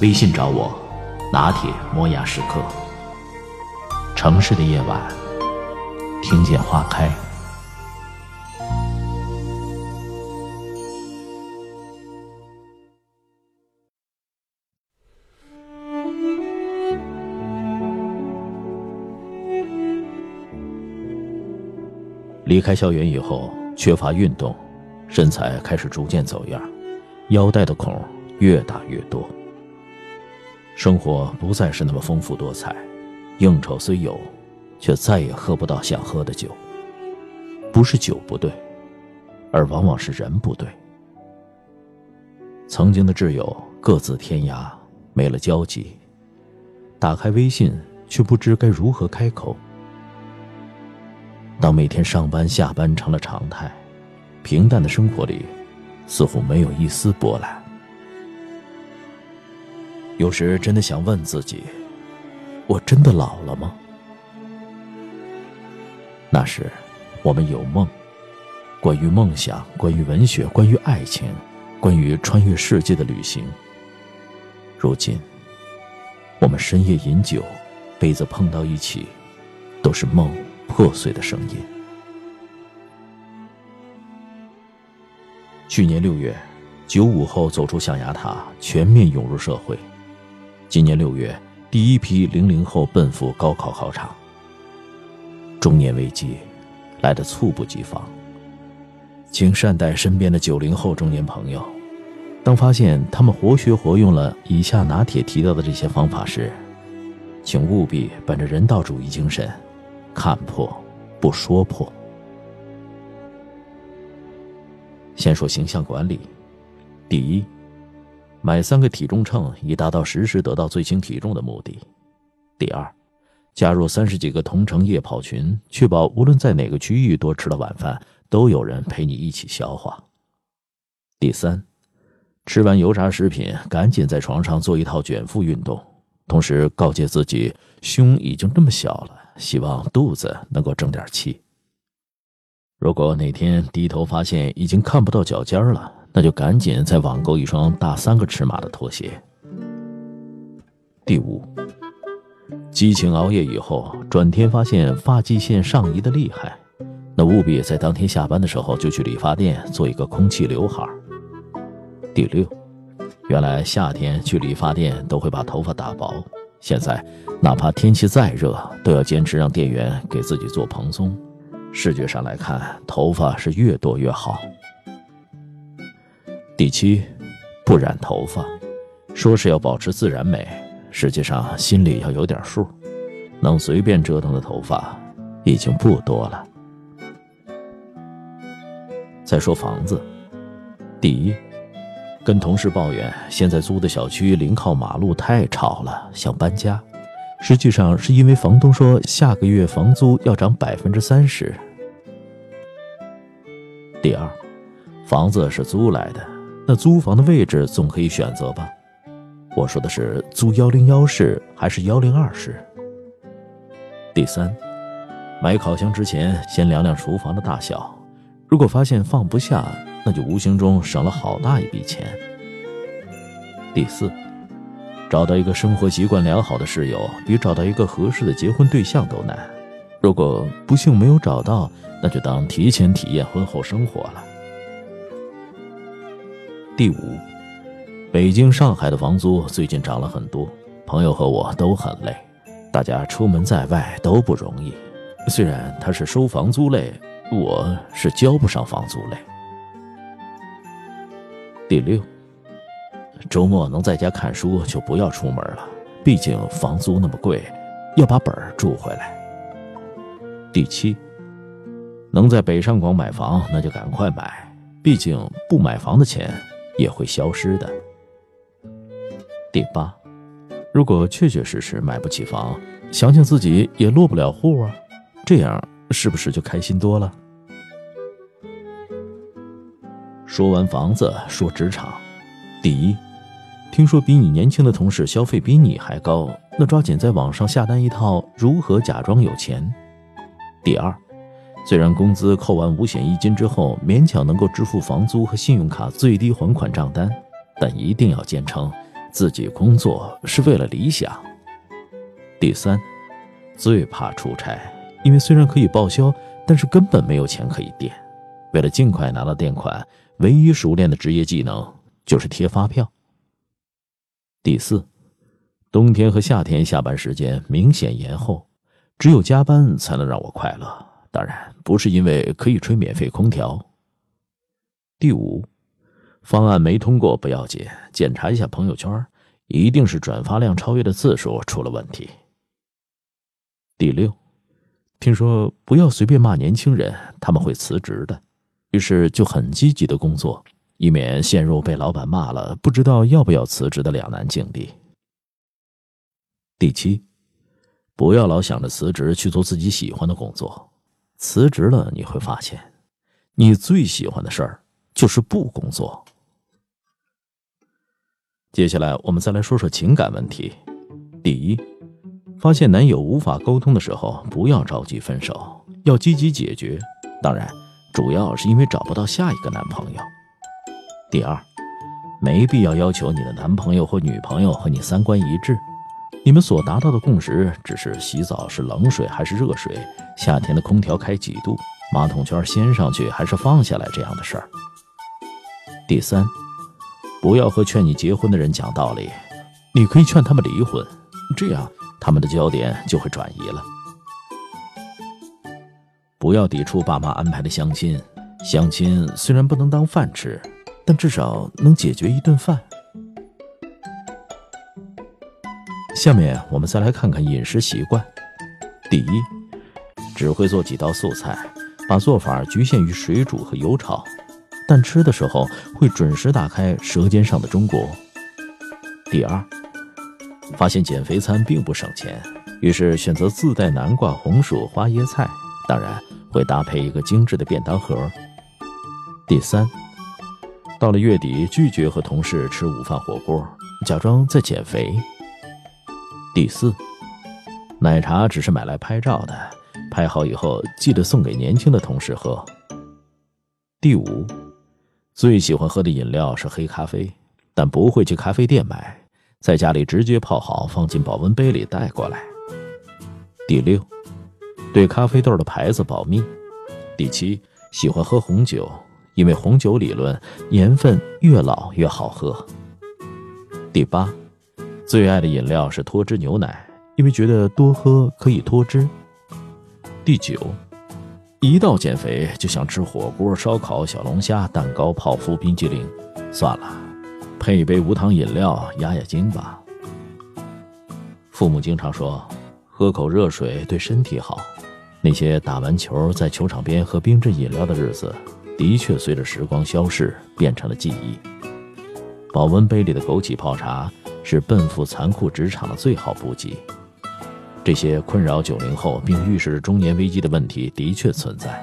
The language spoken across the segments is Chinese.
微信找我，拿铁磨牙时刻。城市的夜晚，听见花开。离开校园以后，缺乏运动，身材开始逐渐走样，腰带的孔越打越多。生活不再是那么丰富多彩，应酬虽有，却再也喝不到想喝的酒。不是酒不对，而往往是人不对。曾经的挚友各自天涯，没了交集。打开微信，却不知该如何开口。当每天上班下班成了常态，平淡的生活里，似乎没有一丝波澜。有时真的想问自己：我真的老了吗？那时，我们有梦，关于梦想，关于文学，关于爱情，关于穿越世界的旅行。如今，我们深夜饮酒，杯子碰到一起，都是梦破碎的声音。去年六月，九五后走出象牙塔，全面涌入社会。今年六月，第一批零零后奔赴高考考场。中年危机来得猝不及防，请善待身边的九零后中年朋友。当发现他们活学活用了以下拿铁提到的这些方法时，请务必本着人道主义精神，看破不说破。先说形象管理，第一，买三个体重秤以达到实时得到最新体重的目的；第二，加入三十几个同城夜跑群，确保无论在哪个区域多吃了晚饭，都有人陪你一起消化；第三，吃完油炸食品，赶紧在床上做一套卷腹运动，同时告诫自己，胸已经这么小了，希望肚子能够争点气。如果哪天低头发现已经看不到脚尖了，那就赶紧再网购一双大三个尺码的拖鞋。第五，激情熬夜以后，转天发现发际线上移的厉害，那务必在当天下班的时候就去理发店做一个空气刘海。第六，原来夏天去理发店都会把头发打薄，现在哪怕天气再热，都要坚持让店员给自己做蓬松。视觉上来看，头发是越多越好。第七，不染头发，说是要保持自然美，实际上心里要有点数。能随便折腾的头发已经不多了。再说房子，第一，跟同事抱怨现在租的小区临靠马路太吵了，想搬家。实际上是因为房东说下个月房租要涨百分之三十。第二，房子是租来的，那租房的位置总可以选择吧？我说的是租幺零幺室还是幺零二室？第三，买烤箱之前先量量厨房的大小，如果发现放不下，那就无形中省了好大一笔钱。第四。找到一个生活习惯良好的室友，比找到一个合适的结婚对象都难。如果不幸没有找到，那就当提前体验婚后生活了。第五，北京、上海的房租最近涨了很多，朋友和我都很累，大家出门在外都不容易。虽然他是收房租累，我是交不上房租累。第六。周末能在家看书就不要出门了，毕竟房租那么贵，要把本儿住回来。第七，能在北上广买房那就赶快买，毕竟不买房的钱也会消失的。第八，如果确确实实买不起房，想想自己也落不了户啊，这样是不是就开心多了？说完房子，说职场。第一，听说比你年轻的同事消费比你还高，那抓紧在网上下单一套如何假装有钱。第二，虽然工资扣完五险一金之后勉强能够支付房租和信用卡最低还款账单，但一定要坚称自己工作是为了理想。第三，最怕出差，因为虽然可以报销，但是根本没有钱可以垫。为了尽快拿到垫款。唯一熟练的职业技能就是贴发票。第四，冬天和夏天下班时间明显延后，只有加班才能让我快乐。当然，不是因为可以吹免费空调。第五，方案没通过不要紧，检查一下朋友圈，一定是转发量超越的次数出了问题。第六，听说不要随便骂年轻人，他们会辞职的。于是就很积极的工作，以免陷入被老板骂了不知道要不要辞职的两难境地。第七，不要老想着辞职去做自己喜欢的工作，辞职了你会发现，你最喜欢的事儿就是不工作。接下来我们再来说说情感问题。第一，发现男友无法沟通的时候，不要着急分手，要积极解决。当然。主要是因为找不到下一个男朋友。第二，没必要要求你的男朋友或女朋友和你三观一致，你们所达到的共识只是洗澡是冷水还是热水，夏天的空调开几度，马桶圈掀上去还是放下来这样的事儿。第三，不要和劝你结婚的人讲道理，你可以劝他们离婚，这样他们的焦点就会转移了。不要抵触爸妈安排的相亲，相亲虽然不能当饭吃，但至少能解决一顿饭。下面我们再来看看饮食习惯。第一，只会做几道素菜，把做法局限于水煮和油炒，但吃的时候会准时打开《舌尖上的中国》。第二，发现减肥餐并不省钱，于是选择自带南瓜、红薯、花椰菜。当然会搭配一个精致的便当盒。第三，到了月底拒绝和同事吃午饭火锅，假装在减肥。第四，奶茶只是买来拍照的，拍好以后记得送给年轻的同事喝。第五，最喜欢喝的饮料是黑咖啡，但不会去咖啡店买，在家里直接泡好，放进保温杯里带过来。第六。对咖啡豆的牌子保密。第七，喜欢喝红酒，因为红酒理论，年份越老越好喝。第八，最爱的饮料是脱脂牛奶，因为觉得多喝可以脱脂。第九，一到减肥就想吃火锅、烧烤、小龙虾、蛋糕、泡芙、冰激凌，算了，配一杯无糖饮料压压惊吧。父母经常说，喝口热水对身体好。那些打完球在球场边喝冰镇饮料的日子，的确随着时光消逝变成了记忆。保温杯里的枸杞泡茶是奔赴残酷职场的最好补给。这些困扰九零后并预示着中年危机的问题的确存在。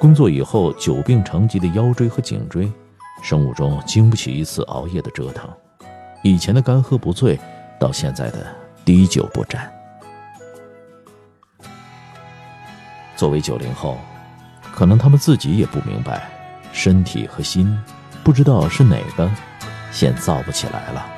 工作以后久病成疾的腰椎和颈椎，生物钟经不起一次熬夜的折腾。以前的干喝不醉，到现在的滴酒不沾。作为九零后，可能他们自己也不明白，身体和心，不知道是哪个先造不起来了。